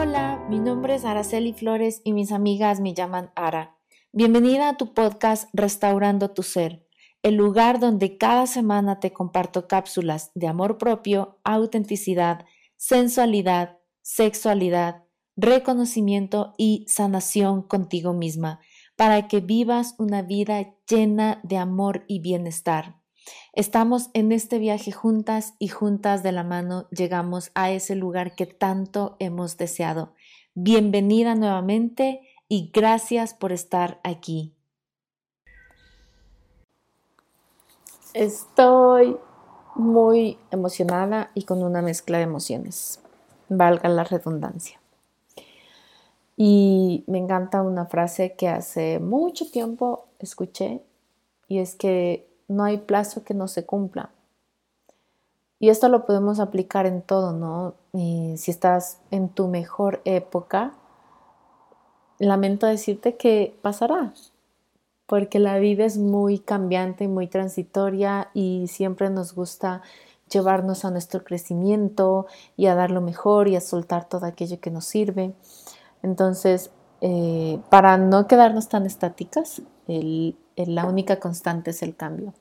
Hola, mi nombre es Araceli Flores y mis amigas me llaman Ara. Bienvenida a tu podcast Restaurando tu Ser, el lugar donde cada semana te comparto cápsulas de amor propio, autenticidad, sensualidad, sexualidad, reconocimiento y sanación contigo misma, para que vivas una vida llena de amor y bienestar. Estamos en este viaje juntas y juntas de la mano llegamos a ese lugar que tanto hemos deseado. Bienvenida nuevamente y gracias por estar aquí. Estoy muy emocionada y con una mezcla de emociones, valga la redundancia. Y me encanta una frase que hace mucho tiempo escuché y es que no hay plazo que no se cumpla. Y esto lo podemos aplicar en todo, ¿no? si estás en tu mejor época, lamento decirte que pasará, porque la vida es muy cambiante y muy transitoria y siempre nos gusta llevarnos a nuestro crecimiento y a dar lo mejor y a soltar todo aquello que nos sirve. Entonces, eh, para no quedarnos tan estáticas, la única constante es el cambio.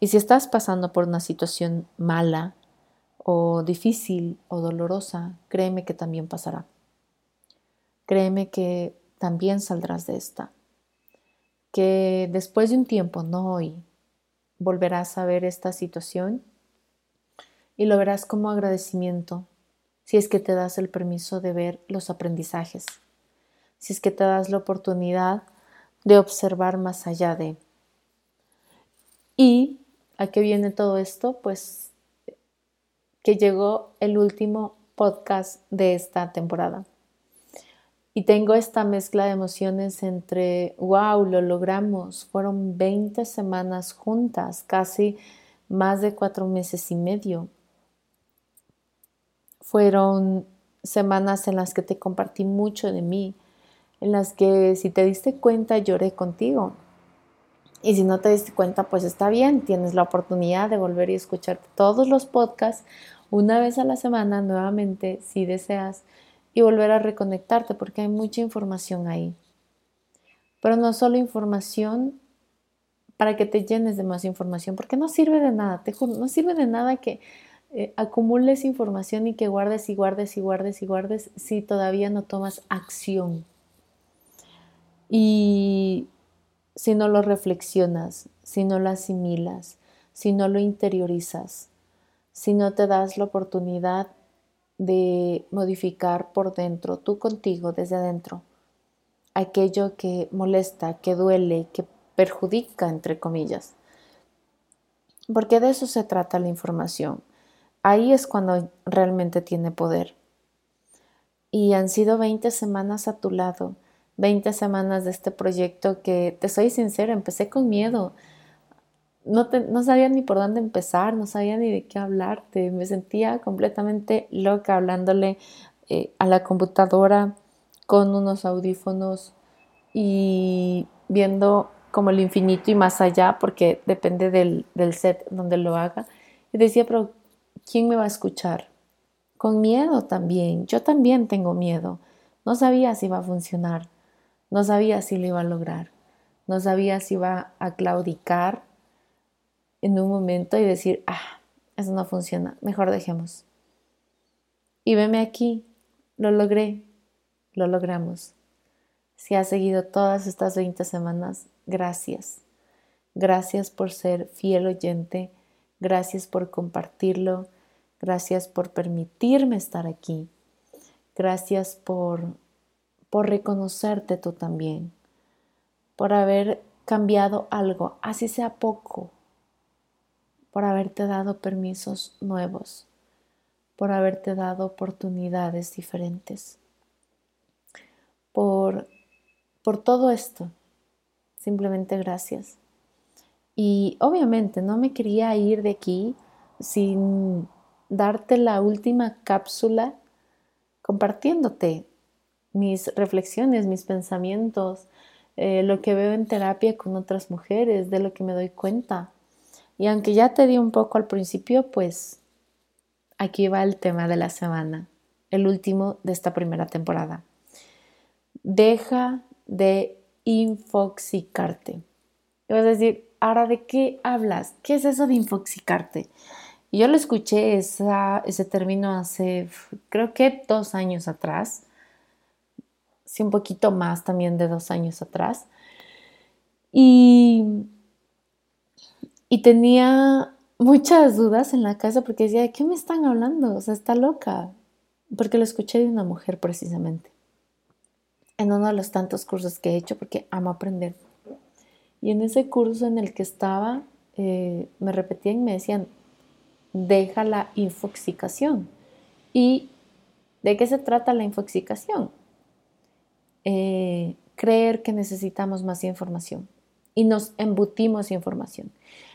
Y si estás pasando por una situación mala o difícil o dolorosa, créeme que también pasará. Créeme que también saldrás de esta. Que después de un tiempo, no hoy, volverás a ver esta situación y lo verás como agradecimiento si es que te das el permiso de ver los aprendizajes si es que te das la oportunidad de observar más allá de. ¿Y a qué viene todo esto? Pues que llegó el último podcast de esta temporada. Y tengo esta mezcla de emociones entre, wow, lo logramos, fueron 20 semanas juntas, casi más de cuatro meses y medio. Fueron semanas en las que te compartí mucho de mí, en las que si te diste cuenta lloré contigo. Y si no te diste cuenta, pues está bien, tienes la oportunidad de volver y escuchar todos los podcasts una vez a la semana nuevamente, si deseas, y volver a reconectarte, porque hay mucha información ahí. Pero no solo información para que te llenes de más información, porque no sirve de nada, te no sirve de nada que eh, acumules información y que guardes y guardes y guardes y guardes si todavía no tomas acción. Y si no lo reflexionas, si no lo asimilas, si no lo interiorizas, si no te das la oportunidad de modificar por dentro, tú contigo, desde adentro, aquello que molesta, que duele, que perjudica, entre comillas. Porque de eso se trata la información. Ahí es cuando realmente tiene poder. Y han sido 20 semanas a tu lado 20 semanas de este proyecto que, te soy sincera, empecé con miedo. No, sabía ni por dónde empezar, no sabía ni de qué hablarte. Me sentía completamente loca hablándole eh, a la computadora con unos audífonos y viendo como el infinito y más allá, porque depende del, del set donde lo haga. Y decía, pero ¿quién me va a escuchar? Con miedo también. Yo también tengo miedo. No sabía si iba a funcionar. No sabía si lo iba a lograr. No sabía si iba a claudicar en un momento y decir, ah, eso no funciona, mejor dejemos. Y veme aquí, lo logré, lo logramos. Si has seguido todas estas 20 semanas, gracias. Gracias por ser fiel oyente, gracias por compartirlo, gracias por permitirme estar aquí, gracias por por reconocerte tú también, por haber cambiado algo, así sea poco, por haberte dado permisos nuevos, por haberte dado oportunidades diferentes, por, por todo esto. Simplemente gracias. Y obviamente no me quería ir de aquí sin darte la última cápsula compartiéndote mis reflexiones, mis pensamientos, eh, lo que veo en terapia con otras mujeres, de lo que me doy cuenta. Y aunque ya te di un poco al principio, pues aquí va el tema de la semana. el último de esta primera temporada. Deja de infoxicarte. Y vas a decir, ahora, ¿de qué hablas? ¿Qué es eso de infoxicarte? yo lo escuché ese término hace, creo que dos años atrás, sí, un poquito más también de dos años atrás. Y, y tenía muchas dudas en la casa porque decía, ¿de qué me están hablando? O sea, está loca. Porque lo escuché de una mujer precisamente. En uno de los tantos cursos que he hecho porque amo aprender. Y en ese curso en el que estaba, eh, me repetían y me decían, deja la infoxicación. ¿Y de qué se trata la infoxicación? Eh, creer que necesitamos más información y nos embutimos información.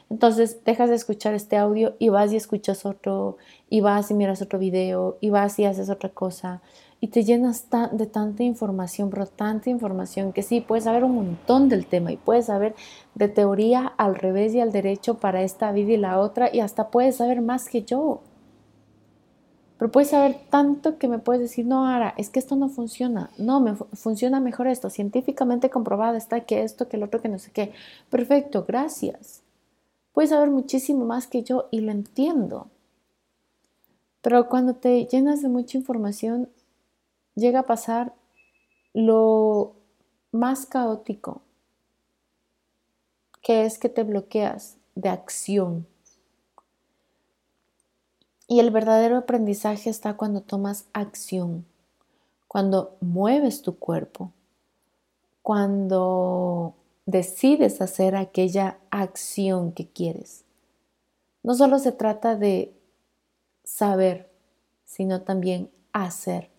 Entonces dejas de escuchar este audio y vas y escuchas otro, y vas y miras otro video, y vas y haces otra cosa, y te llenas de tanta información, pero tanta información que sí, puedes saber un montón del tema y puedes saber de teoría al revés y al derecho para esta vida y la otra, y hasta puedes saber más que yo. Pero puedes saber tanto que me puedes decir, no, Ara, es que esto no funciona. No, me funciona mejor esto. Científicamente comprobado está que esto, que el otro, que no sé qué. Perfecto, gracias. Puedes saber muchísimo más que yo y lo entiendo. Pero cuando te llenas de mucha información, llega a pasar lo más caótico, que es que te bloqueas de acción. Y el verdadero aprendizaje está cuando tomas acción, cuando mueves tu cuerpo, cuando decides hacer aquella acción que quieres. No solo se trata de saber, sino también hacer.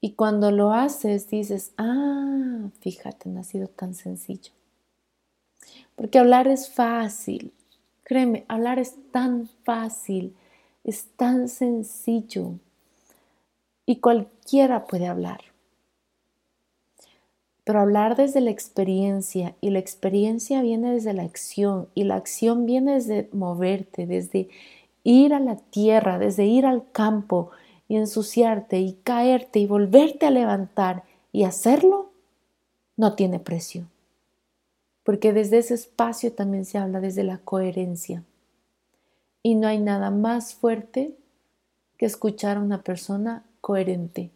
Y cuando lo haces, dices, ah, fíjate, no ha sido tan sencillo. Porque hablar es fácil. Créeme, hablar es tan fácil, es tan sencillo. Y cualquiera puede hablar. Pero hablar desde la experiencia y la experiencia viene desde la acción y la acción viene desde moverte, desde ir a la tierra, desde ir al campo y ensuciarte y caerte y volverte a levantar y hacerlo, no tiene precio. Porque desde ese espacio también se habla desde la coherencia. Y no hay nada más fuerte que escuchar a una persona coherente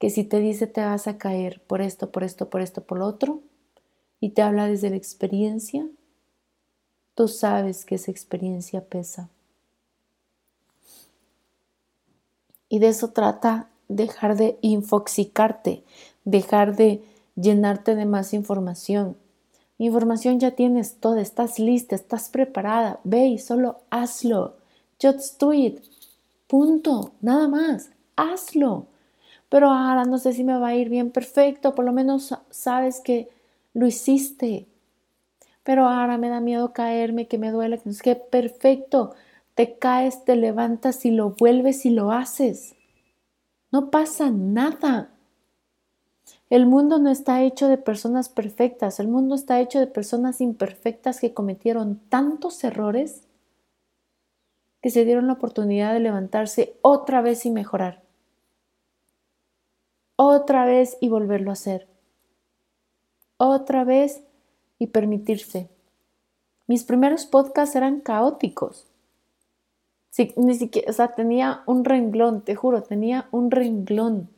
que si te dice te vas a caer por esto, por esto, por esto, por lo otro, y te habla desde la experiencia, tú sabes que esa experiencia pesa. Y de eso trata dejar de infoxicarte, dejar de llenarte de más información. Información ya tienes toda, estás lista, estás preparada. Ve y solo hazlo. Just do it. Punto. Nada más. Hazlo pero ahora no sé si me va a ir bien, perfecto, por lo menos sabes que lo hiciste. Pero ahora me da miedo caerme, que me duele, es que perfecto, te caes, te levantas y lo vuelves y lo haces. No pasa nada. El mundo no está hecho de personas perfectas, el mundo está hecho de personas imperfectas que cometieron tantos errores que se dieron la oportunidad de levantarse otra vez y mejorar otra vez y volverlo a hacer. Otra vez y permitirse. Mis primeros podcasts eran caóticos. ni siquiera, o sea, tenía un renglón, te juro, tenía un renglón.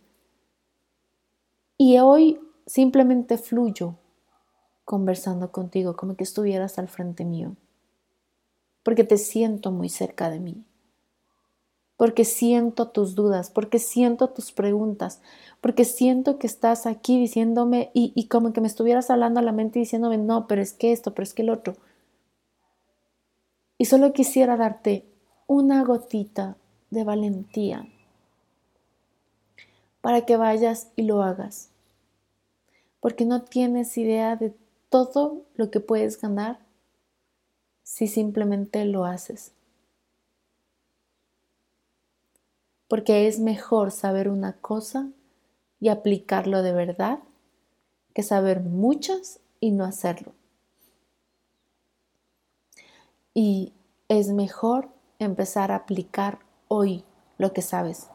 Y hoy simplemente fluyo conversando contigo, como que estuvieras al frente mío, porque te siento muy cerca de mí porque siento tus dudas, porque siento tus preguntas, porque siento que estás aquí diciéndome y, como que me estuvieras hablando a la mente diciéndome, no, pero es que esto, pero es que el otro. Y solo quisiera darte una gotita de valentía para que vayas y lo hagas, porque no tienes idea de todo lo que puedes ganar si simplemente lo haces. porque es mejor saber una cosa y aplicarlo de verdad que saber muchas y no hacerlo. Y es mejor empezar a aplicar hoy lo que sabes.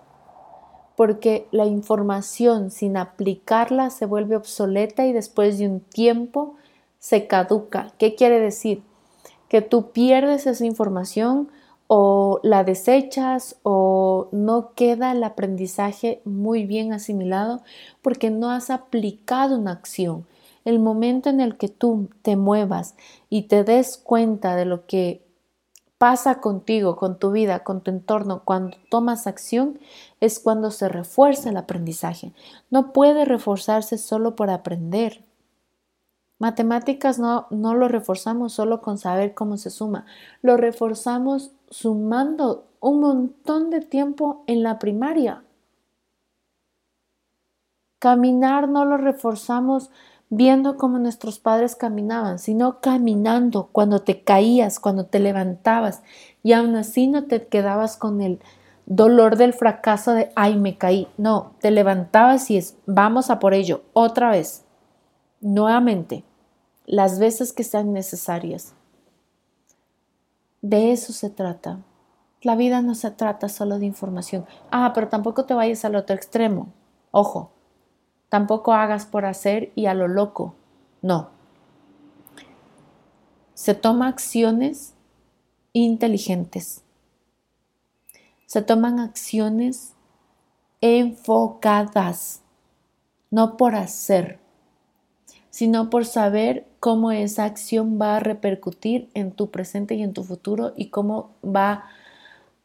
Porque la información sin aplicarla se vuelve obsoleta y después de un tiempo se caduca. ¿Qué quiere decir? Que tú pierdes esa información o la desechas o no queda el aprendizaje muy bien asimilado porque no has aplicado una acción. El momento en el que tú te muevas y te des cuenta de lo que pasa contigo, con tu vida, con tu entorno, cuando tomas acción, es cuando se refuerza el aprendizaje. No puede reforzarse solo por aprender. Matemáticas no, no lo reforzamos solo con saber cómo se suma, lo reforzamos sumando un montón de tiempo en la primaria. Caminar no lo reforzamos viendo cómo nuestros padres caminaban, sino caminando cuando te caías, cuando te levantabas y aún así no te quedabas con el dolor del fracaso de, ay, me caí. No, te levantabas y es, vamos a por ello, otra vez nuevamente las veces que sean necesarias. De eso se trata. La vida no se trata solo de información. Ah, pero tampoco te vayas al otro extremo. Ojo, tampoco hagas por hacer y a lo loco. No. Se toma acciones inteligentes. Se toman acciones enfocadas, no por hacer sino por saber cómo esa acción va a repercutir en tu presente y en tu futuro y cómo va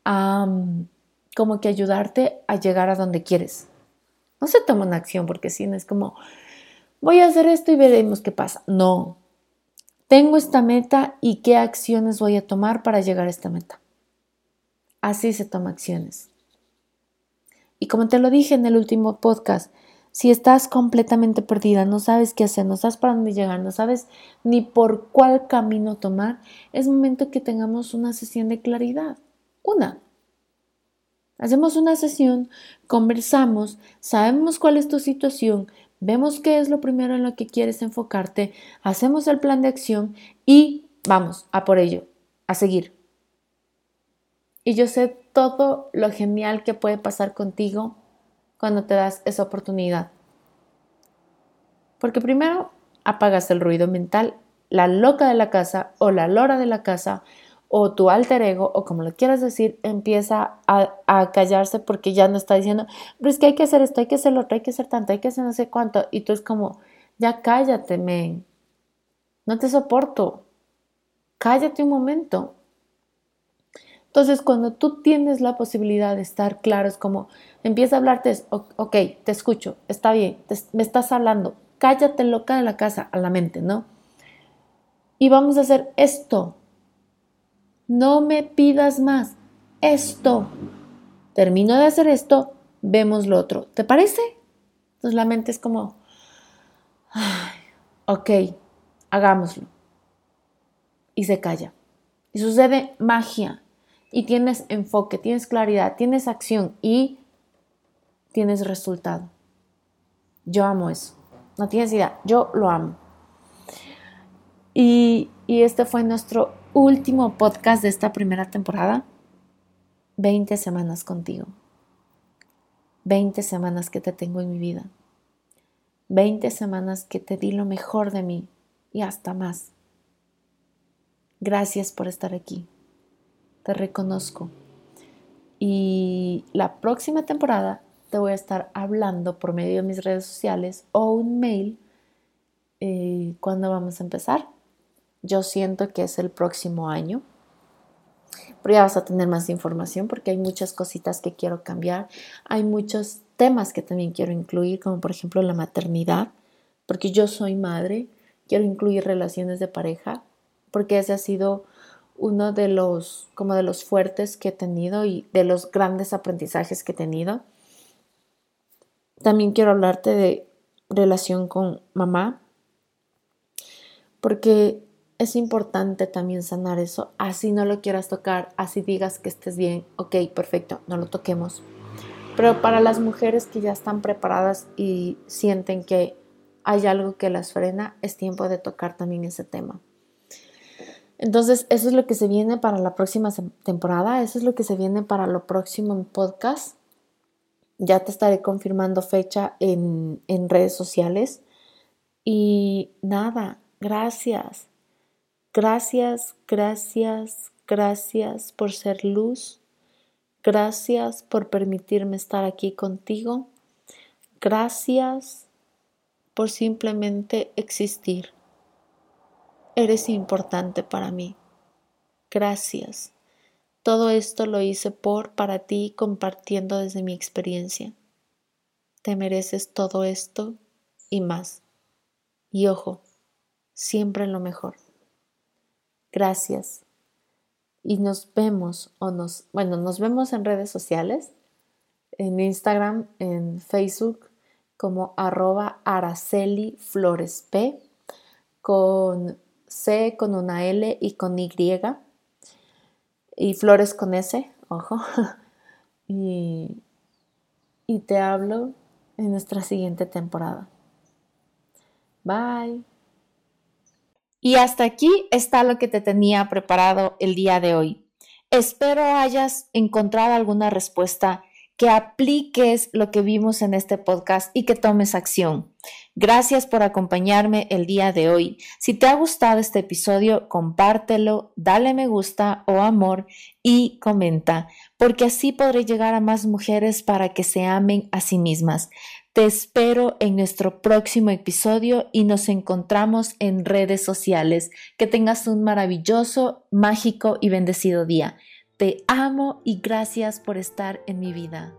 a mm, como que ayudarte a llegar a donde quieres. No se toma una acción porque si no es como voy a hacer esto y veremos qué pasa. No. Tengo esta meta y qué acciones voy a tomar para llegar a esta meta. Así se toma acciones. Y como te lo dije en el último podcast, si estás completamente perdida, no sabes qué hacer, no sabes para dónde llegar, no sabes ni por cuál camino tomar, es momento que tengamos una sesión de claridad. Una. Hacemos una sesión, conversamos, sabemos cuál es tu situación, vemos qué es lo primero en lo que quieres enfocarte, hacemos el plan de acción y vamos a por ello, a seguir. Y yo sé todo lo genial que puede pasar contigo cuando te das esa oportunidad. Porque primero apagas el ruido mental, la loca de la casa o la lora de la casa o tu alter ego o como lo quieras decir empieza a, callarse porque ya no está diciendo, pero es que hay que hacer esto, hay que hacer lo otro, hay que hacer tanto, hay que hacer no sé cuánto. Y tú es como, ya cállate, men. No te soporto. Cállate un momento. Entonces, cuando tú tienes la posibilidad de estar claro, es como empieza a hablarte, ok, te escucho, está bien, me estás hablando, cállate loca de la casa a la mente, ¿no? Y vamos a hacer esto. No me pidas más. Esto. Termino de hacer esto, vemos lo otro. ¿Te parece? Entonces la mente es como, ok, hagámoslo. Y se calla. Y sucede magia y tienes enfoque, tienes claridad, tienes acción y tienes resultado. Yo amo eso. No tienes idea, yo lo amo. Y, y este fue nuestro último podcast de esta primera temporada. 20 semanas contigo. 20 semanas que te tengo en mi vida. 20 semanas que te di lo mejor de mí y hasta más. Gracias por estar aquí te reconozco. Y la próxima temporada te voy a estar hablando por medio de mis redes sociales o un mail eh, cuando vamos a empezar. Yo siento que es el próximo año. Pero ya vas a tener más información porque hay muchas cositas que quiero cambiar. Hay muchos temas que también quiero incluir, como por ejemplo la maternidad, porque yo soy madre. Quiero incluir relaciones de pareja, porque ese ha sido uno de los, como de los fuertes que he tenido y de los grandes aprendizajes que he tenido. También quiero hablarte de relación con mamá, porque es importante también sanar eso. Así no lo quieras tocar, así digas que estés bien, ok, perfecto, no lo toquemos. Pero para las mujeres que ya están preparadas y sienten que hay algo que las frena, es tiempo de tocar también ese tema. Entonces, eso es lo que se viene para la próxima temporada, eso es lo que se viene para lo próximo en podcast. Ya te estaré confirmando fecha en, en redes sociales. Y nada, gracias. Gracias, gracias, gracias por ser luz. Gracias por permitirme estar aquí contigo. Gracias por simplemente existir. Eres importante para mí. Gracias. Todo esto lo hice por, para ti, compartiendo desde mi experiencia. Te mereces todo esto y más. Y ojo, siempre lo mejor. Gracias. Y nos vemos o nos, bueno, nos vemos en redes sociales, en Instagram, en Facebook, como arroba Araceli Flores P, con C con una L y con Y. Y flores con S, ojo. y, y te hablo en nuestra siguiente temporada. Bye. Y hasta aquí está lo que te tenía preparado el día de hoy. Espero hayas encontrado alguna respuesta que apliques lo que vimos en este podcast y que tomes acción. Gracias por acompañarme el día de hoy. Si te ha gustado este episodio, compártelo, dale me gusta o amor y comenta, porque así podré llegar a más mujeres para que se amen a sí mismas. Te espero en nuestro próximo episodio y nos encontramos en redes sociales. Que tengas un maravilloso, mágico y bendecido día. Te amo y gracias por estar en mi vida.